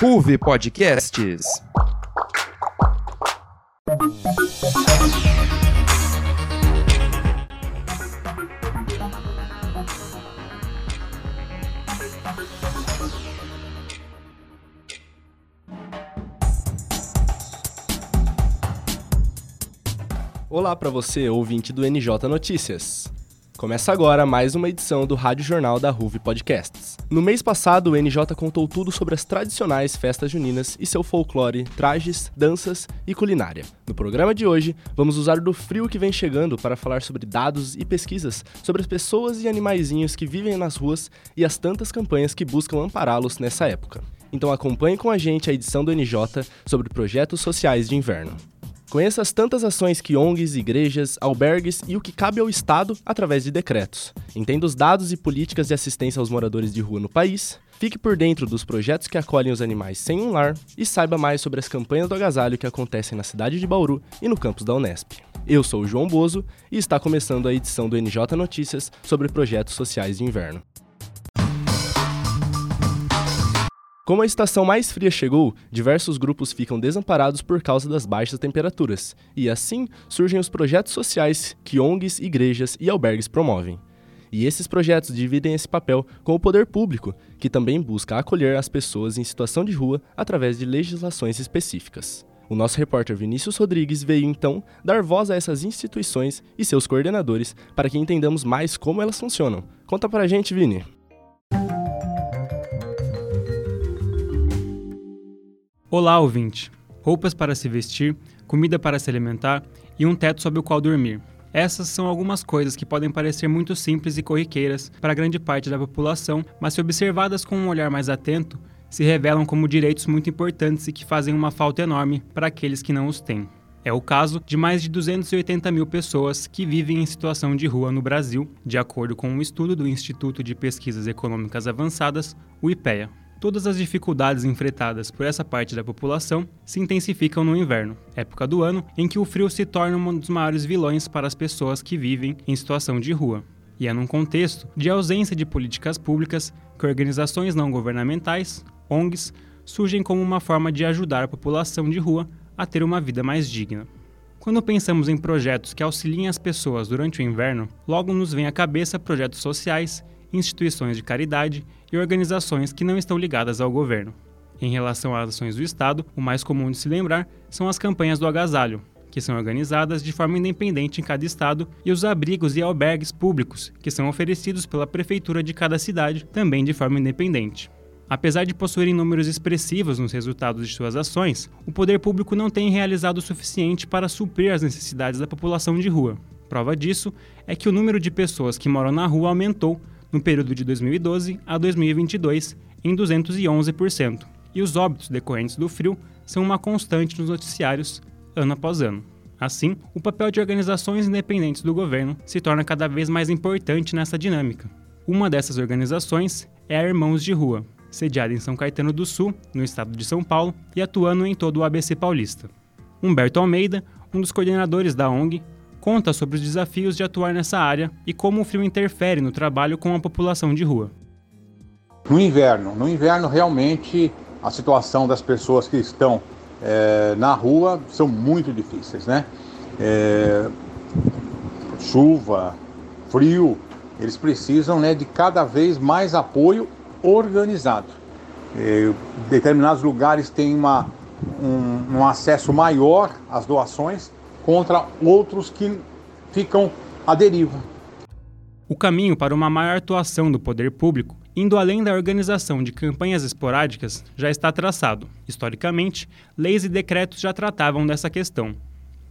Ruve Podcasts. Olá para você, ouvinte do NJ Notícias. Começa agora mais uma edição do Rádio Jornal da Ruve Podcasts. No mês passado, o NJ contou tudo sobre as tradicionais festas juninas e seu folclore, trajes, danças e culinária. No programa de hoje, vamos usar do frio que vem chegando para falar sobre dados e pesquisas sobre as pessoas e animaizinhos que vivem nas ruas e as tantas campanhas que buscam ampará-los nessa época. Então acompanhe com a gente a edição do NJ sobre projetos sociais de inverno. Conheça as tantas ações que ONGs, igrejas, albergues e o que cabe ao Estado através de decretos. Entenda os dados e políticas de assistência aos moradores de rua no país. Fique por dentro dos projetos que acolhem os animais sem um lar e saiba mais sobre as campanhas do agasalho que acontecem na cidade de Bauru e no campus da Unesp. Eu sou o João Bozo e está começando a edição do NJ Notícias sobre projetos sociais de inverno. Como a estação mais fria chegou, diversos grupos ficam desamparados por causa das baixas temperaturas, e assim surgem os projetos sociais que ONGs, igrejas e albergues promovem. E esses projetos dividem esse papel com o poder público, que também busca acolher as pessoas em situação de rua através de legislações específicas. O nosso repórter Vinícius Rodrigues veio então dar voz a essas instituições e seus coordenadores para que entendamos mais como elas funcionam. Conta pra gente, Vini. Olá, ouvinte! Roupas para se vestir, comida para se alimentar e um teto sob o qual dormir. Essas são algumas coisas que podem parecer muito simples e corriqueiras para grande parte da população, mas se observadas com um olhar mais atento, se revelam como direitos muito importantes e que fazem uma falta enorme para aqueles que não os têm. É o caso de mais de 280 mil pessoas que vivem em situação de rua no Brasil, de acordo com um estudo do Instituto de Pesquisas Econômicas Avançadas, o IPEA. Todas as dificuldades enfrentadas por essa parte da população se intensificam no inverno, época do ano em que o frio se torna um dos maiores vilões para as pessoas que vivem em situação de rua. E é num contexto de ausência de políticas públicas que organizações não governamentais, ONGs, surgem como uma forma de ajudar a população de rua a ter uma vida mais digna. Quando pensamos em projetos que auxiliem as pessoas durante o inverno, logo nos vem à cabeça projetos sociais instituições de caridade e organizações que não estão ligadas ao governo. Em relação às ações do Estado, o mais comum de se lembrar são as campanhas do agasalho, que são organizadas de forma independente em cada estado, e os abrigos e albergues públicos, que são oferecidos pela prefeitura de cada cidade, também de forma independente. Apesar de possuírem números expressivos nos resultados de suas ações, o poder público não tem realizado o suficiente para suprir as necessidades da população de rua. Prova disso é que o número de pessoas que moram na rua aumentou no período de 2012 a 2022 em 211%, e os óbitos decorrentes do frio são uma constante nos noticiários ano após ano. Assim, o papel de organizações independentes do governo se torna cada vez mais importante nessa dinâmica. Uma dessas organizações é a Irmãos de Rua, sediada em São Caetano do Sul, no estado de São Paulo, e atuando em todo o ABC paulista. Humberto Almeida, um dos coordenadores da ONG, conta sobre os desafios de atuar nessa área e como o frio interfere no trabalho com a população de rua. No inverno, no inverno realmente a situação das pessoas que estão é, na rua são muito difíceis, né? É, chuva, frio, eles precisam né, de cada vez mais apoio organizado. É, determinados lugares têm uma, um, um acesso maior às doações, contra outros que ficam à deriva. O caminho para uma maior atuação do poder público, indo além da organização de campanhas esporádicas, já está traçado. Historicamente, leis e decretos já tratavam dessa questão.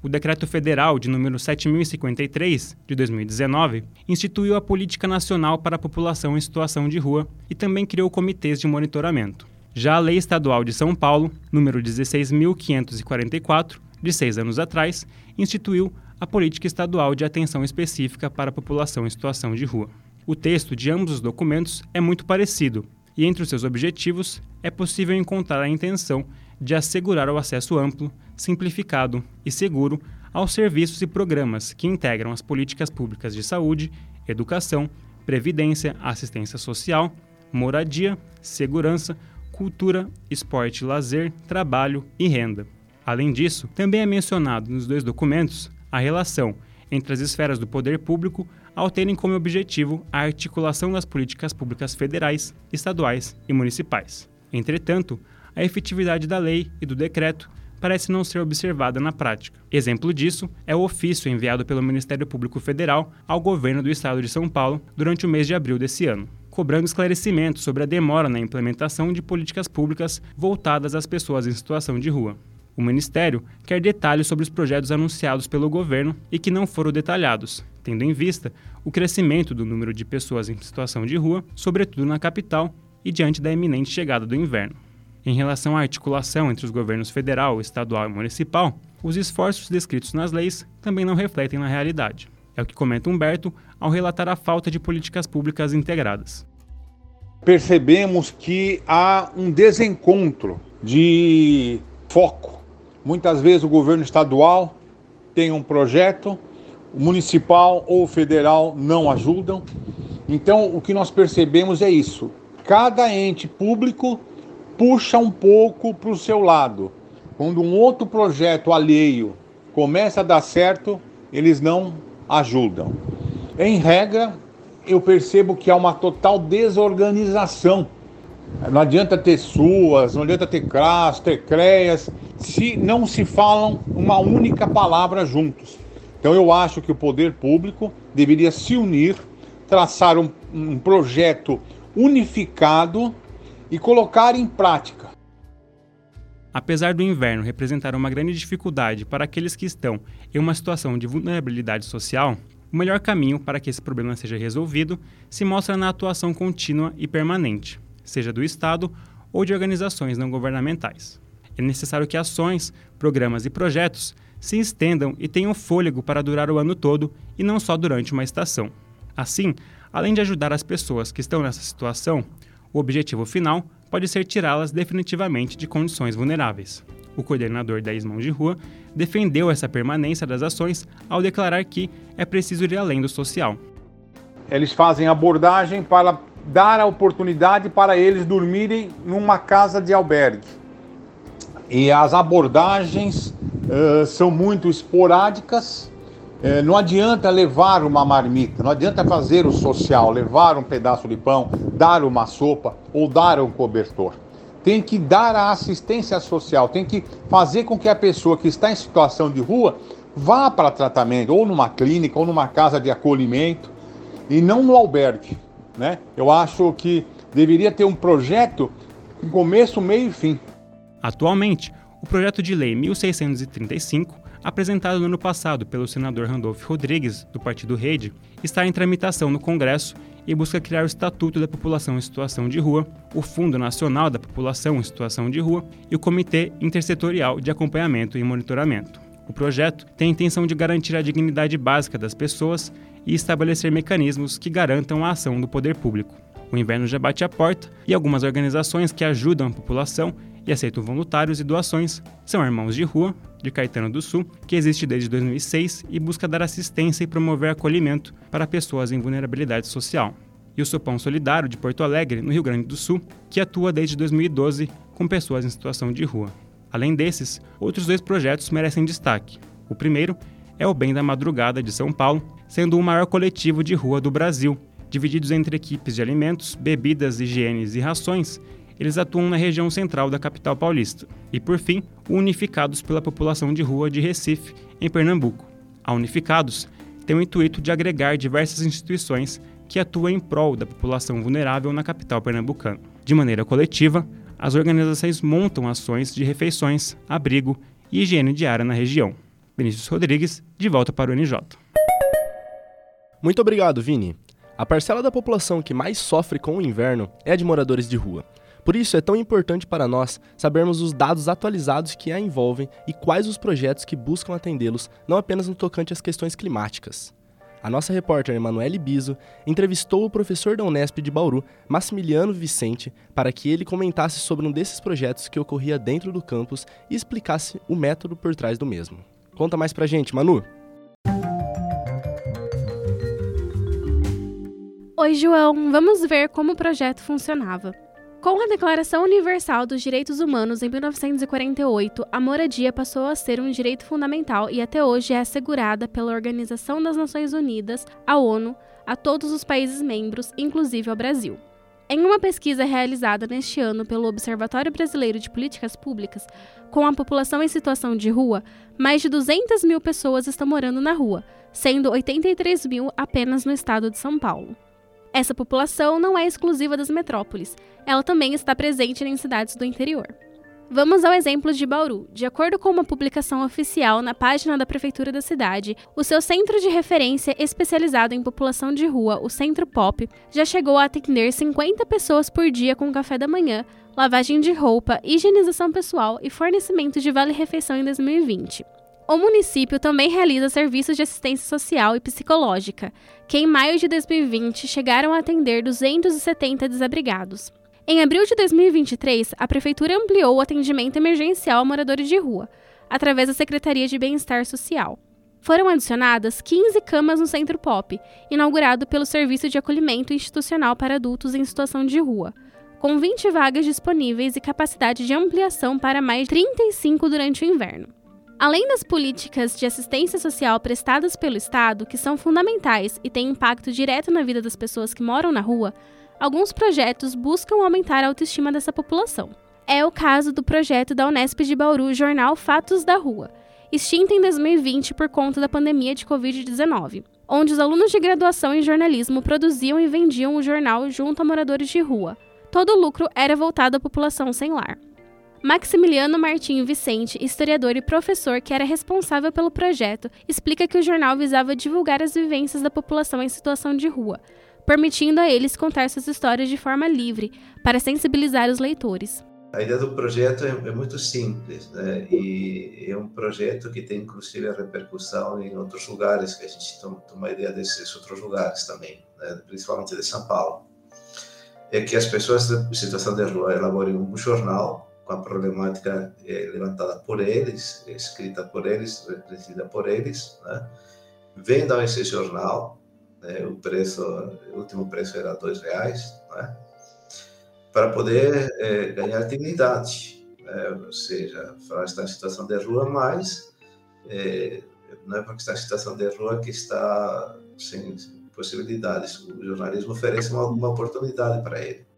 O Decreto Federal de número 7053 de 2019 instituiu a Política Nacional para a População em Situação de Rua e também criou comitês de monitoramento. Já a Lei Estadual de São Paulo, número 16544, de seis anos atrás, instituiu a Política Estadual de Atenção Específica para a População em Situação de Rua. O texto de ambos os documentos é muito parecido, e entre os seus objetivos é possível encontrar a intenção de assegurar o acesso amplo, simplificado e seguro aos serviços e programas que integram as políticas públicas de saúde, educação, previdência, assistência social, moradia, segurança, cultura, esporte, lazer, trabalho e renda. Além disso, também é mencionado nos dois documentos a relação entre as esferas do poder público ao terem como objetivo a articulação das políticas públicas federais, estaduais e municipais. Entretanto, a efetividade da lei e do decreto parece não ser observada na prática. Exemplo disso é o ofício enviado pelo Ministério Público Federal ao governo do estado de São Paulo durante o mês de abril desse ano, cobrando esclarecimentos sobre a demora na implementação de políticas públicas voltadas às pessoas em situação de rua. O Ministério quer detalhes sobre os projetos anunciados pelo governo e que não foram detalhados, tendo em vista o crescimento do número de pessoas em situação de rua, sobretudo na capital e diante da iminente chegada do inverno. Em relação à articulação entre os governos federal, estadual e municipal, os esforços descritos nas leis também não refletem na realidade. É o que comenta Humberto ao relatar a falta de políticas públicas integradas. Percebemos que há um desencontro de foco Muitas vezes o governo estadual tem um projeto, o municipal ou federal não ajudam. Então, o que nós percebemos é isso: cada ente público puxa um pouco para o seu lado. Quando um outro projeto alheio começa a dar certo, eles não ajudam. Em regra, eu percebo que há uma total desorganização não adianta ter suas, não adianta ter CRAS, ter CREAS, se não se falam uma única palavra juntos. Então eu acho que o poder público deveria se unir, traçar um, um projeto unificado e colocar em prática. Apesar do inverno representar uma grande dificuldade para aqueles que estão em uma situação de vulnerabilidade social, o melhor caminho para que esse problema seja resolvido se mostra na atuação contínua e permanente seja do Estado ou de organizações não governamentais. É necessário que ações, programas e projetos se estendam e tenham fôlego para durar o ano todo e não só durante uma estação. Assim, além de ajudar as pessoas que estão nessa situação, o objetivo final pode ser tirá-las definitivamente de condições vulneráveis. O coordenador da Ismão de Rua defendeu essa permanência das ações ao declarar que é preciso ir além do social. Eles fazem abordagem para dar a oportunidade para eles dormirem numa casa de albergue. E as abordagens uh, são muito esporádicas. Uh, não adianta levar uma marmita, não adianta fazer o social, levar um pedaço de pão, dar uma sopa ou dar um cobertor. Tem que dar a assistência social, tem que fazer com que a pessoa que está em situação de rua vá para tratamento, ou numa clínica, ou numa casa de acolhimento, e não no albergue. Né? Eu acho que deveria ter um projeto com começo, meio e fim. Atualmente, o projeto de lei 1635, apresentado no ano passado pelo senador Randolph Rodrigues, do Partido Rede, está em tramitação no Congresso e busca criar o Estatuto da População em Situação de Rua, o Fundo Nacional da População em Situação de Rua e o Comitê Intersetorial de Acompanhamento e Monitoramento. O projeto tem a intenção de garantir a dignidade básica das pessoas e estabelecer mecanismos que garantam a ação do poder público. O inverno já bate a porta e algumas organizações que ajudam a população e aceitam voluntários e doações são Irmãos de Rua, de Caetano do Sul, que existe desde 2006 e busca dar assistência e promover acolhimento para pessoas em vulnerabilidade social. E o Sopão Solidário, de Porto Alegre, no Rio Grande do Sul, que atua desde 2012 com pessoas em situação de rua. Além desses, outros dois projetos merecem destaque. O primeiro é o Bem da Madrugada de São Paulo, sendo o maior coletivo de rua do Brasil. Divididos entre equipes de alimentos, bebidas, higienes e rações, eles atuam na região central da capital paulista. E, por fim, Unificados pela População de Rua de Recife, em Pernambuco. A Unificados tem o intuito de agregar diversas instituições que atuam em prol da população vulnerável na capital pernambucana. De maneira coletiva, as organizações montam ações de refeições, abrigo e higiene diária na região. Vinícius Rodrigues, de volta para o NJ. Muito obrigado, Vini. A parcela da população que mais sofre com o inverno é a de moradores de rua. Por isso é tão importante para nós sabermos os dados atualizados que a envolvem e quais os projetos que buscam atendê-los, não apenas no tocante às questões climáticas. A nossa repórter Emanuele Biso entrevistou o professor da Unesp de Bauru, Massimiliano Vicente, para que ele comentasse sobre um desses projetos que ocorria dentro do campus e explicasse o método por trás do mesmo. Conta mais pra gente, Manu! Oi, João. Vamos ver como o projeto funcionava. Com a Declaração Universal dos Direitos Humanos em 1948, a moradia passou a ser um direito fundamental e até hoje é assegurada pela Organização das Nações Unidas, a ONU, a todos os países membros, inclusive ao Brasil. Em uma pesquisa realizada neste ano pelo Observatório Brasileiro de Políticas Públicas, com a população em situação de rua, mais de 200 mil pessoas estão morando na rua, sendo 83 mil apenas no estado de São Paulo. Essa população não é exclusiva das metrópoles, ela também está presente em cidades do interior. Vamos ao exemplo de Bauru. De acordo com uma publicação oficial na página da prefeitura da cidade, o seu centro de referência especializado em população de rua, o Centro Pop, já chegou a atender 50 pessoas por dia com café da manhã, lavagem de roupa, higienização pessoal e fornecimento de vale-refeição em 2020. O município também realiza serviços de assistência social e psicológica, que em maio de 2020 chegaram a atender 270 desabrigados. Em abril de 2023, a Prefeitura ampliou o atendimento emergencial a moradores de rua, através da Secretaria de Bem-Estar Social. Foram adicionadas 15 camas no Centro Pop, inaugurado pelo Serviço de Acolhimento Institucional para Adultos em Situação de Rua, com 20 vagas disponíveis e capacidade de ampliação para mais 35 durante o inverno. Além das políticas de assistência social prestadas pelo Estado, que são fundamentais e têm impacto direto na vida das pessoas que moram na rua, alguns projetos buscam aumentar a autoestima dessa população. É o caso do projeto da Unesp de Bauru Jornal Fatos da Rua, extinto em 2020 por conta da pandemia de Covid-19, onde os alunos de graduação em jornalismo produziam e vendiam o jornal junto a moradores de rua. Todo o lucro era voltado à população sem lar. Maximiliano Martim Vicente, historiador e professor que era responsável pelo projeto, explica que o jornal visava divulgar as vivências da população em situação de rua, permitindo a eles contar suas histórias de forma livre, para sensibilizar os leitores. A ideia do projeto é, é muito simples, né? E é um projeto que tem inclusive repercussão em outros lugares, que a gente toma, toma ideia desses outros lugares também, né? principalmente de São Paulo. É que as pessoas em situação de rua elaborem um jornal com a problemática é, levantada por eles, escrita por eles, refletida por eles, né? vendam esse jornal, né? o preço, o último preço era dois reais, né? para poder é, ganhar dignidade, né? ou seja, falar está em situação de rua, mas é, não é porque está em situação de rua que está sem possibilidades. O jornalismo oferece uma, uma oportunidade para ele.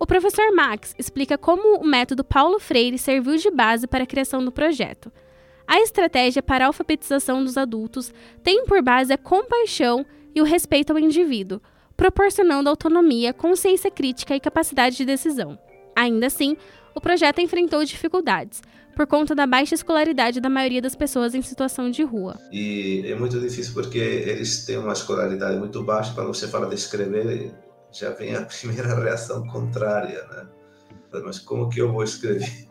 O professor Max explica como o método Paulo Freire serviu de base para a criação do projeto. A estratégia para a alfabetização dos adultos tem por base a compaixão e o respeito ao indivíduo, proporcionando autonomia, consciência crítica e capacidade de decisão. Ainda assim, o projeto enfrentou dificuldades, por conta da baixa escolaridade da maioria das pessoas em situação de rua. E é muito difícil porque eles têm uma escolaridade muito baixa, quando você fala de escrever, já vem a primeira reação contrária, né? Mas como que eu vou escrever?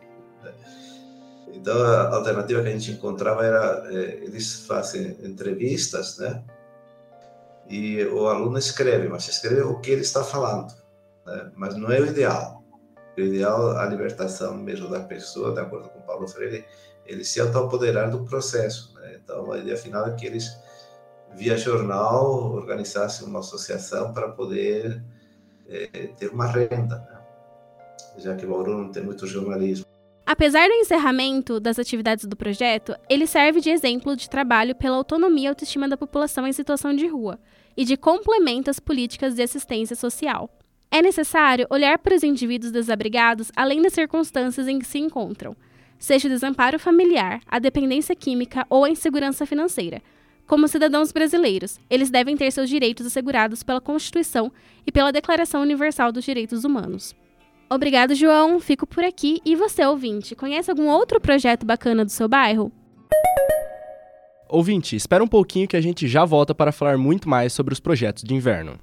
Então a alternativa que a gente encontrava era é, eles fazem entrevistas, né? E o aluno escreve, mas escreve o que ele está falando, né? Mas não é o ideal. O ideal a libertação mesmo da pessoa, de acordo com Paulo Freire, ele se autoapoderar do processo. Né? Então a ideia final é que eles via jornal, organizasse uma associação para poder é, ter uma renda, né? já que Bauru não tem muito jornalismo. Apesar do encerramento das atividades do projeto, ele serve de exemplo de trabalho pela autonomia e autoestima da população em situação de rua e de complemento às políticas de assistência social. É necessário olhar para os indivíduos desabrigados além das circunstâncias em que se encontram, seja o desamparo familiar, a dependência química ou a insegurança financeira, como cidadãos brasileiros, eles devem ter seus direitos assegurados pela Constituição e pela Declaração Universal dos Direitos Humanos. Obrigado, João. Fico por aqui. E você, ouvinte, conhece algum outro projeto bacana do seu bairro? Ouvinte, espera um pouquinho que a gente já volta para falar muito mais sobre os projetos de inverno.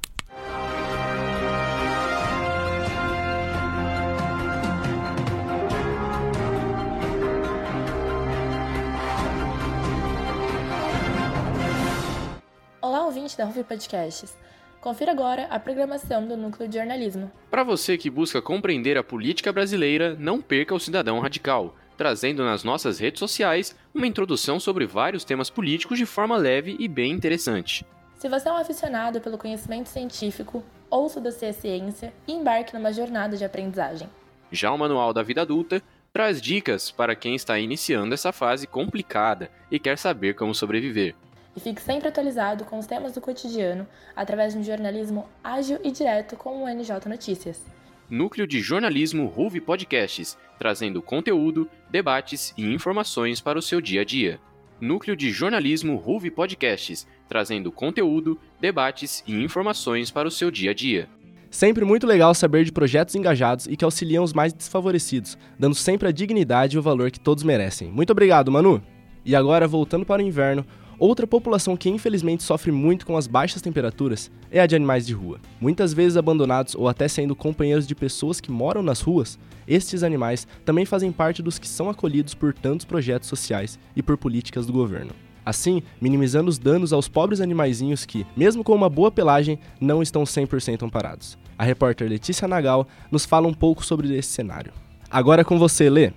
Da Rufi Podcasts. Confira agora a programação do Núcleo de Jornalismo. Para você que busca compreender a política brasileira, não perca o Cidadão Radical, trazendo nas nossas redes sociais uma introdução sobre vários temas políticos de forma leve e bem interessante. Se você é um aficionado pelo conhecimento científico, ouça o dossiê Ciência e embarque numa jornada de aprendizagem. Já o Manual da Vida Adulta traz dicas para quem está iniciando essa fase complicada e quer saber como sobreviver. E fique sempre atualizado com os temas do cotidiano através de um jornalismo ágil e direto como o NJ Notícias. Núcleo de Jornalismo Ruve Podcasts, trazendo conteúdo, debates e informações para o seu dia a dia. Núcleo de Jornalismo Ruve Podcasts, trazendo conteúdo, debates e informações para o seu dia a dia. Sempre muito legal saber de projetos engajados e que auxiliam os mais desfavorecidos, dando sempre a dignidade e o valor que todos merecem. Muito obrigado, Manu! E agora, voltando para o inverno, Outra população que infelizmente sofre muito com as baixas temperaturas é a de animais de rua. Muitas vezes abandonados ou até sendo companheiros de pessoas que moram nas ruas, estes animais também fazem parte dos que são acolhidos por tantos projetos sociais e por políticas do governo. Assim, minimizando os danos aos pobres animaizinhos que, mesmo com uma boa pelagem, não estão 100% amparados. A repórter Letícia Nagal nos fala um pouco sobre esse cenário. Agora é com você, Lê.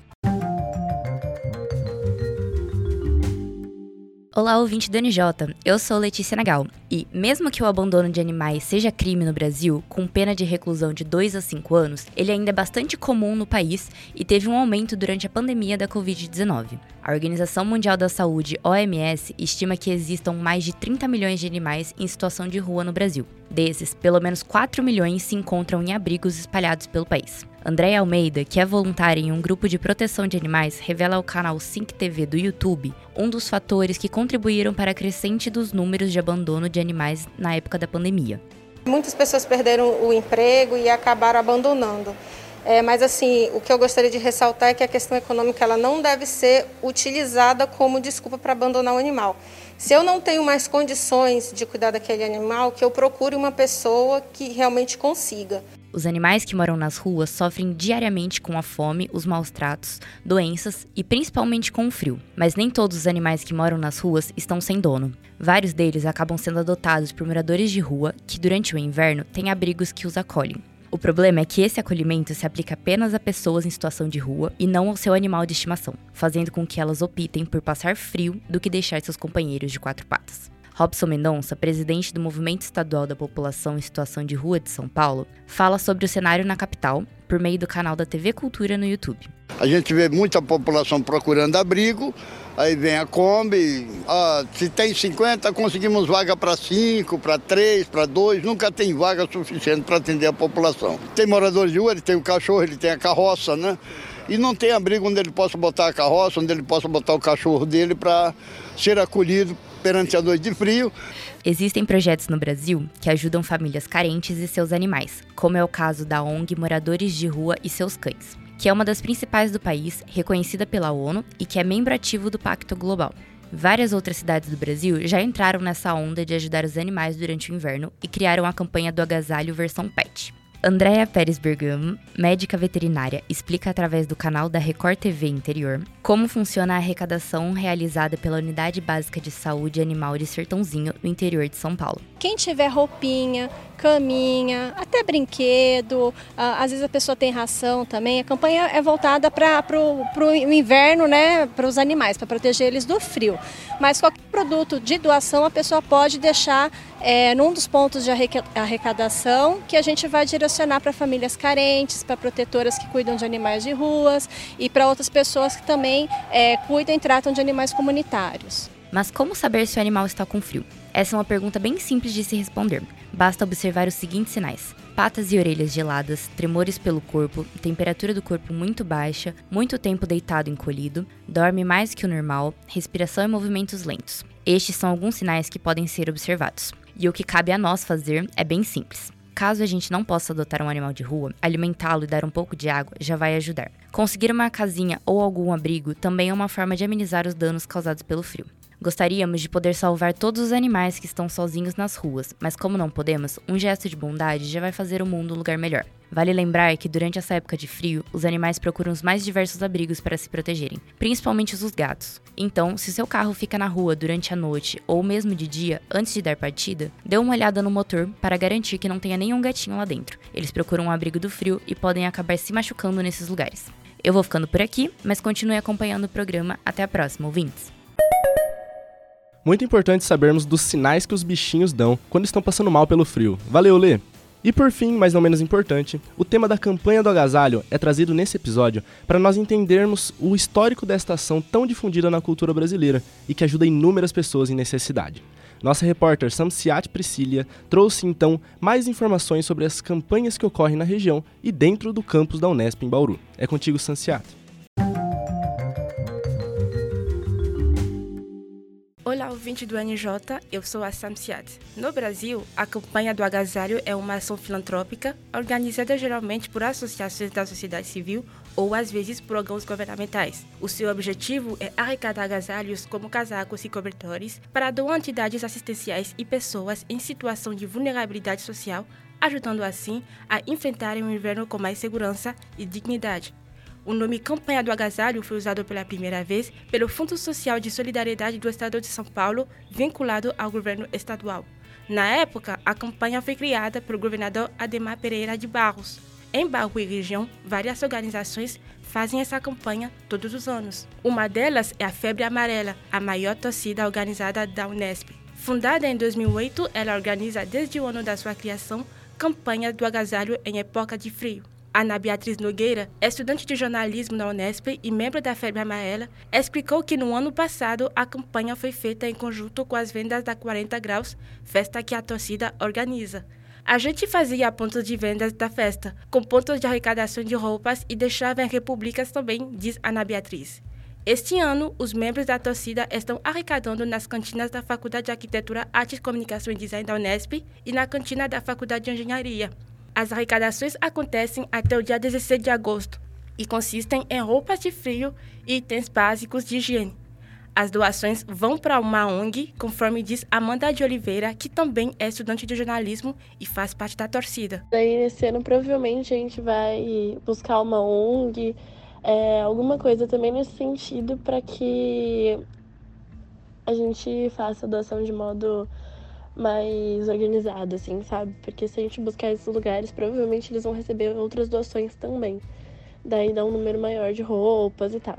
Olá, ouvinte do NJ. Eu sou Letícia Nagal. E, mesmo que o abandono de animais seja crime no Brasil, com pena de reclusão de 2 a 5 anos, ele ainda é bastante comum no país e teve um aumento durante a pandemia da Covid-19. A Organização Mundial da Saúde, OMS, estima que existam mais de 30 milhões de animais em situação de rua no Brasil. Desses, pelo menos 4 milhões se encontram em abrigos espalhados pelo país. Andréia Almeida, que é voluntária em um grupo de proteção de animais, revela ao canal Sync TV do YouTube um dos fatores que contribuíram para a crescente dos números de abandono de animais na época da pandemia. Muitas pessoas perderam o emprego e acabaram abandonando. É, mas assim, o que eu gostaria de ressaltar é que a questão econômica ela não deve ser utilizada como desculpa para abandonar o animal. Se eu não tenho mais condições de cuidar daquele animal, que eu procure uma pessoa que realmente consiga. Os animais que moram nas ruas sofrem diariamente com a fome, os maus tratos, doenças e principalmente com o frio. Mas nem todos os animais que moram nas ruas estão sem dono. Vários deles acabam sendo adotados por moradores de rua que, durante o inverno, têm abrigos que os acolhem. O problema é que esse acolhimento se aplica apenas a pessoas em situação de rua e não ao seu animal de estimação, fazendo com que elas optem por passar frio do que deixar seus companheiros de quatro patas. Robson Mendonça, presidente do Movimento Estadual da População em Situação de Rua de São Paulo, fala sobre o cenário na capital por meio do canal da TV Cultura no YouTube. A gente vê muita população procurando abrigo, aí vem a Kombi, ah, se tem 50, conseguimos vaga para 5, para 3, para 2, nunca tem vaga suficiente para atender a população. Tem moradores de rua, ele tem o cachorro, ele tem a carroça, né? E não tem abrigo onde ele possa botar a carroça, onde ele possa botar o cachorro dele para ser acolhido perante a noite de frio. Existem projetos no Brasil que ajudam famílias carentes e seus animais, como é o caso da ONG Moradores de Rua e Seus Cães, que é uma das principais do país, reconhecida pela ONU e que é membro ativo do Pacto Global. Várias outras cidades do Brasil já entraram nessa onda de ajudar os animais durante o inverno e criaram a campanha do agasalho versão pet. Andréa Pérez Bergamo, médica veterinária, explica através do canal da Record TV Interior como funciona a arrecadação realizada pela Unidade Básica de Saúde Animal de Sertãozinho, no interior de São Paulo. Quem tiver roupinha, caminha, até brinquedo, às vezes a pessoa tem ração também. A campanha é voltada para o inverno, né, para os animais, para proteger eles do frio. Mas qualquer produto de doação a pessoa pode deixar é, num dos pontos de arrecadação que a gente vai direcionar para famílias carentes, para protetoras que cuidam de animais de ruas e para outras pessoas que também é, cuidam e tratam de animais comunitários. Mas como saber se o animal está com frio? Essa é uma pergunta bem simples de se responder. Basta observar os seguintes sinais: patas e orelhas geladas, tremores pelo corpo, temperatura do corpo muito baixa, muito tempo deitado encolhido, dorme mais que o normal, respiração e movimentos lentos. Estes são alguns sinais que podem ser observados. E o que cabe a nós fazer é bem simples. Caso a gente não possa adotar um animal de rua, alimentá-lo e dar um pouco de água já vai ajudar. Conseguir uma casinha ou algum abrigo também é uma forma de amenizar os danos causados pelo frio. Gostaríamos de poder salvar todos os animais que estão sozinhos nas ruas, mas como não podemos, um gesto de bondade já vai fazer o mundo um lugar melhor. Vale lembrar que durante essa época de frio, os animais procuram os mais diversos abrigos para se protegerem, principalmente os gatos. Então, se seu carro fica na rua durante a noite ou mesmo de dia, antes de dar partida, dê uma olhada no motor para garantir que não tenha nenhum gatinho lá dentro. Eles procuram um abrigo do frio e podem acabar se machucando nesses lugares. Eu vou ficando por aqui, mas continue acompanhando o programa. Até a próxima, ouvintes! Muito importante sabermos dos sinais que os bichinhos dão quando estão passando mal pelo frio. Valeu, Lê! E por fim, mas não menos importante, o tema da campanha do agasalho é trazido nesse episódio para nós entendermos o histórico desta ação tão difundida na cultura brasileira e que ajuda inúmeras pessoas em necessidade. Nossa repórter Samsiat Priscilia trouxe então mais informações sobre as campanhas que ocorrem na região e dentro do campus da Unesp em Bauru. É contigo, Samsiat. Olá, ouvinte do NJ, eu sou a Samsiat. No Brasil, a campanha do agasalho é uma ação filantrópica organizada geralmente por associações da sociedade civil ou às vezes por órgãos governamentais. O seu objetivo é arrecadar agasalhos como casacos e cobertores para doar entidades assistenciais e pessoas em situação de vulnerabilidade social, ajudando assim a enfrentarem o inverno com mais segurança e dignidade. O nome Campanha do Agasalho foi usado pela primeira vez pelo Fundo Social de Solidariedade do Estado de São Paulo, vinculado ao governo estadual. Na época, a campanha foi criada pelo governador Ademar Pereira de Barros. Em Bauru e região, várias organizações fazem essa campanha todos os anos. Uma delas é a Febre Amarela, a maior torcida organizada da Unesp. Fundada em 2008, ela organiza desde o ano da sua criação campanha do agasalho em época de frio. Ana Beatriz Nogueira, estudante de jornalismo na Unesp e membro da Febre Amarela, explicou que no ano passado a campanha foi feita em conjunto com as vendas da 40 Graus, festa que a torcida organiza. A gente fazia pontos de vendas da festa, com pontos de arrecadação de roupas e deixava em repúblicas também, diz Ana Beatriz. Este ano, os membros da torcida estão arrecadando nas cantinas da Faculdade de Arquitetura, Artes, Comunicação e Design da Unesp e na cantina da Faculdade de Engenharia. As arrecadações acontecem até o dia 16 de agosto e consistem em roupas de frio e itens básicos de higiene. As doações vão para uma ONG, conforme diz Amanda de Oliveira, que também é estudante de jornalismo e faz parte da torcida. Daí, nesse ano, provavelmente a gente vai buscar uma ONG, é, alguma coisa também nesse sentido, para que a gente faça a doação de modo mais organizado, assim, sabe? Porque se a gente buscar esses lugares, provavelmente eles vão receber outras doações também. Daí dá um número maior de roupas e tal.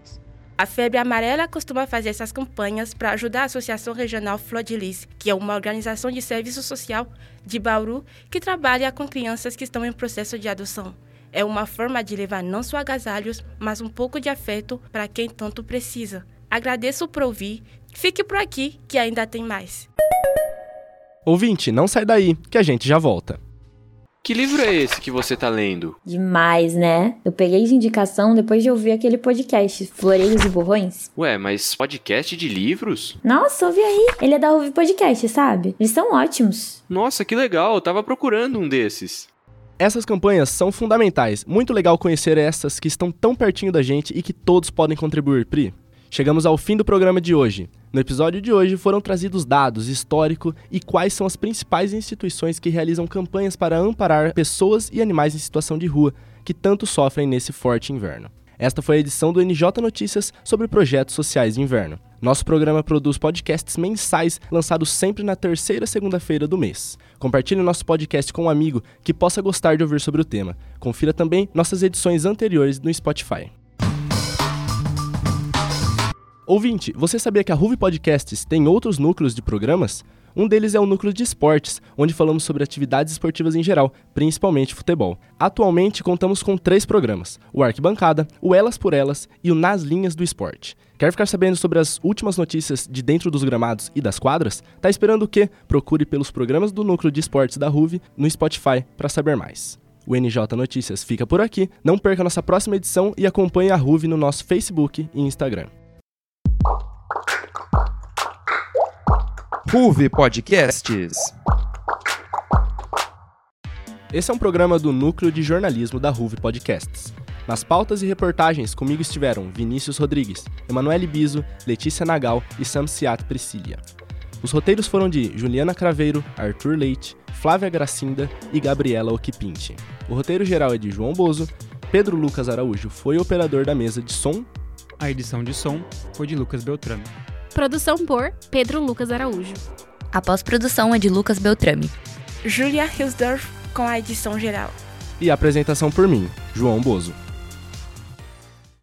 A Febre Amarela costuma fazer essas campanhas para ajudar a Associação Regional Flor de Lis, que é uma organização de serviço social de Bauru que trabalha com crianças que estão em processo de adoção. É uma forma de levar não só agasalhos, mas um pouco de afeto para quem tanto precisa. Agradeço por ouvir. Fique por aqui que ainda tem mais. Ouvinte, não sai daí, que a gente já volta. Que livro é esse que você tá lendo? Demais, né? Eu peguei de indicação depois de ouvir aquele podcast, Floreios e Borrões. Ué, mas podcast de livros? Nossa, ouvi aí. Ele é da Ruve Podcast, sabe? Eles são ótimos. Nossa, que legal. Eu tava procurando um desses. Essas campanhas são fundamentais. Muito legal conhecer essas que estão tão pertinho da gente e que todos podem contribuir, Pri. Chegamos ao fim do programa de hoje. No episódio de hoje foram trazidos dados, histórico e quais são as principais instituições que realizam campanhas para amparar pessoas e animais em situação de rua que tanto sofrem nesse forte inverno. Esta foi a edição do NJ Notícias sobre projetos sociais de inverno. Nosso programa produz podcasts mensais lançados sempre na terceira segunda-feira do mês. Compartilhe nosso podcast com um amigo que possa gostar de ouvir sobre o tema. Confira também nossas edições anteriores no Spotify. Ouvinte, você sabia que a Ruve Podcasts tem outros núcleos de programas? Um deles é o núcleo de esportes, onde falamos sobre atividades esportivas em geral, principalmente futebol. Atualmente contamos com três programas: o Arquibancada, o Elas por Elas e o Nas Linhas do Esporte. Quer ficar sabendo sobre as últimas notícias de dentro dos gramados e das quadras? Tá esperando o quê? Procure pelos programas do núcleo de esportes da Ruve no Spotify para saber mais. O NJ Notícias fica por aqui. Não perca nossa próxima edição e acompanhe a Ruve no nosso Facebook e Instagram. Ruve Podcasts. Esse é um programa do Núcleo de Jornalismo da Ruve Podcasts. Nas pautas e reportagens, comigo estiveram Vinícius Rodrigues, Emanuele Biso, Letícia Nagal e Samsiat Priscilia. Os roteiros foram de Juliana Craveiro, Arthur Leite, Flávia Gracinda e Gabriela Okipinti. O roteiro geral é de João Bozo, Pedro Lucas Araújo foi o operador da mesa de som. A edição de som foi de Lucas Beltrame. Produção por Pedro Lucas Araújo. A pós-produção é de Lucas Beltrame. Julia Hilsdorf com a edição geral. E a apresentação por mim, João Bozo.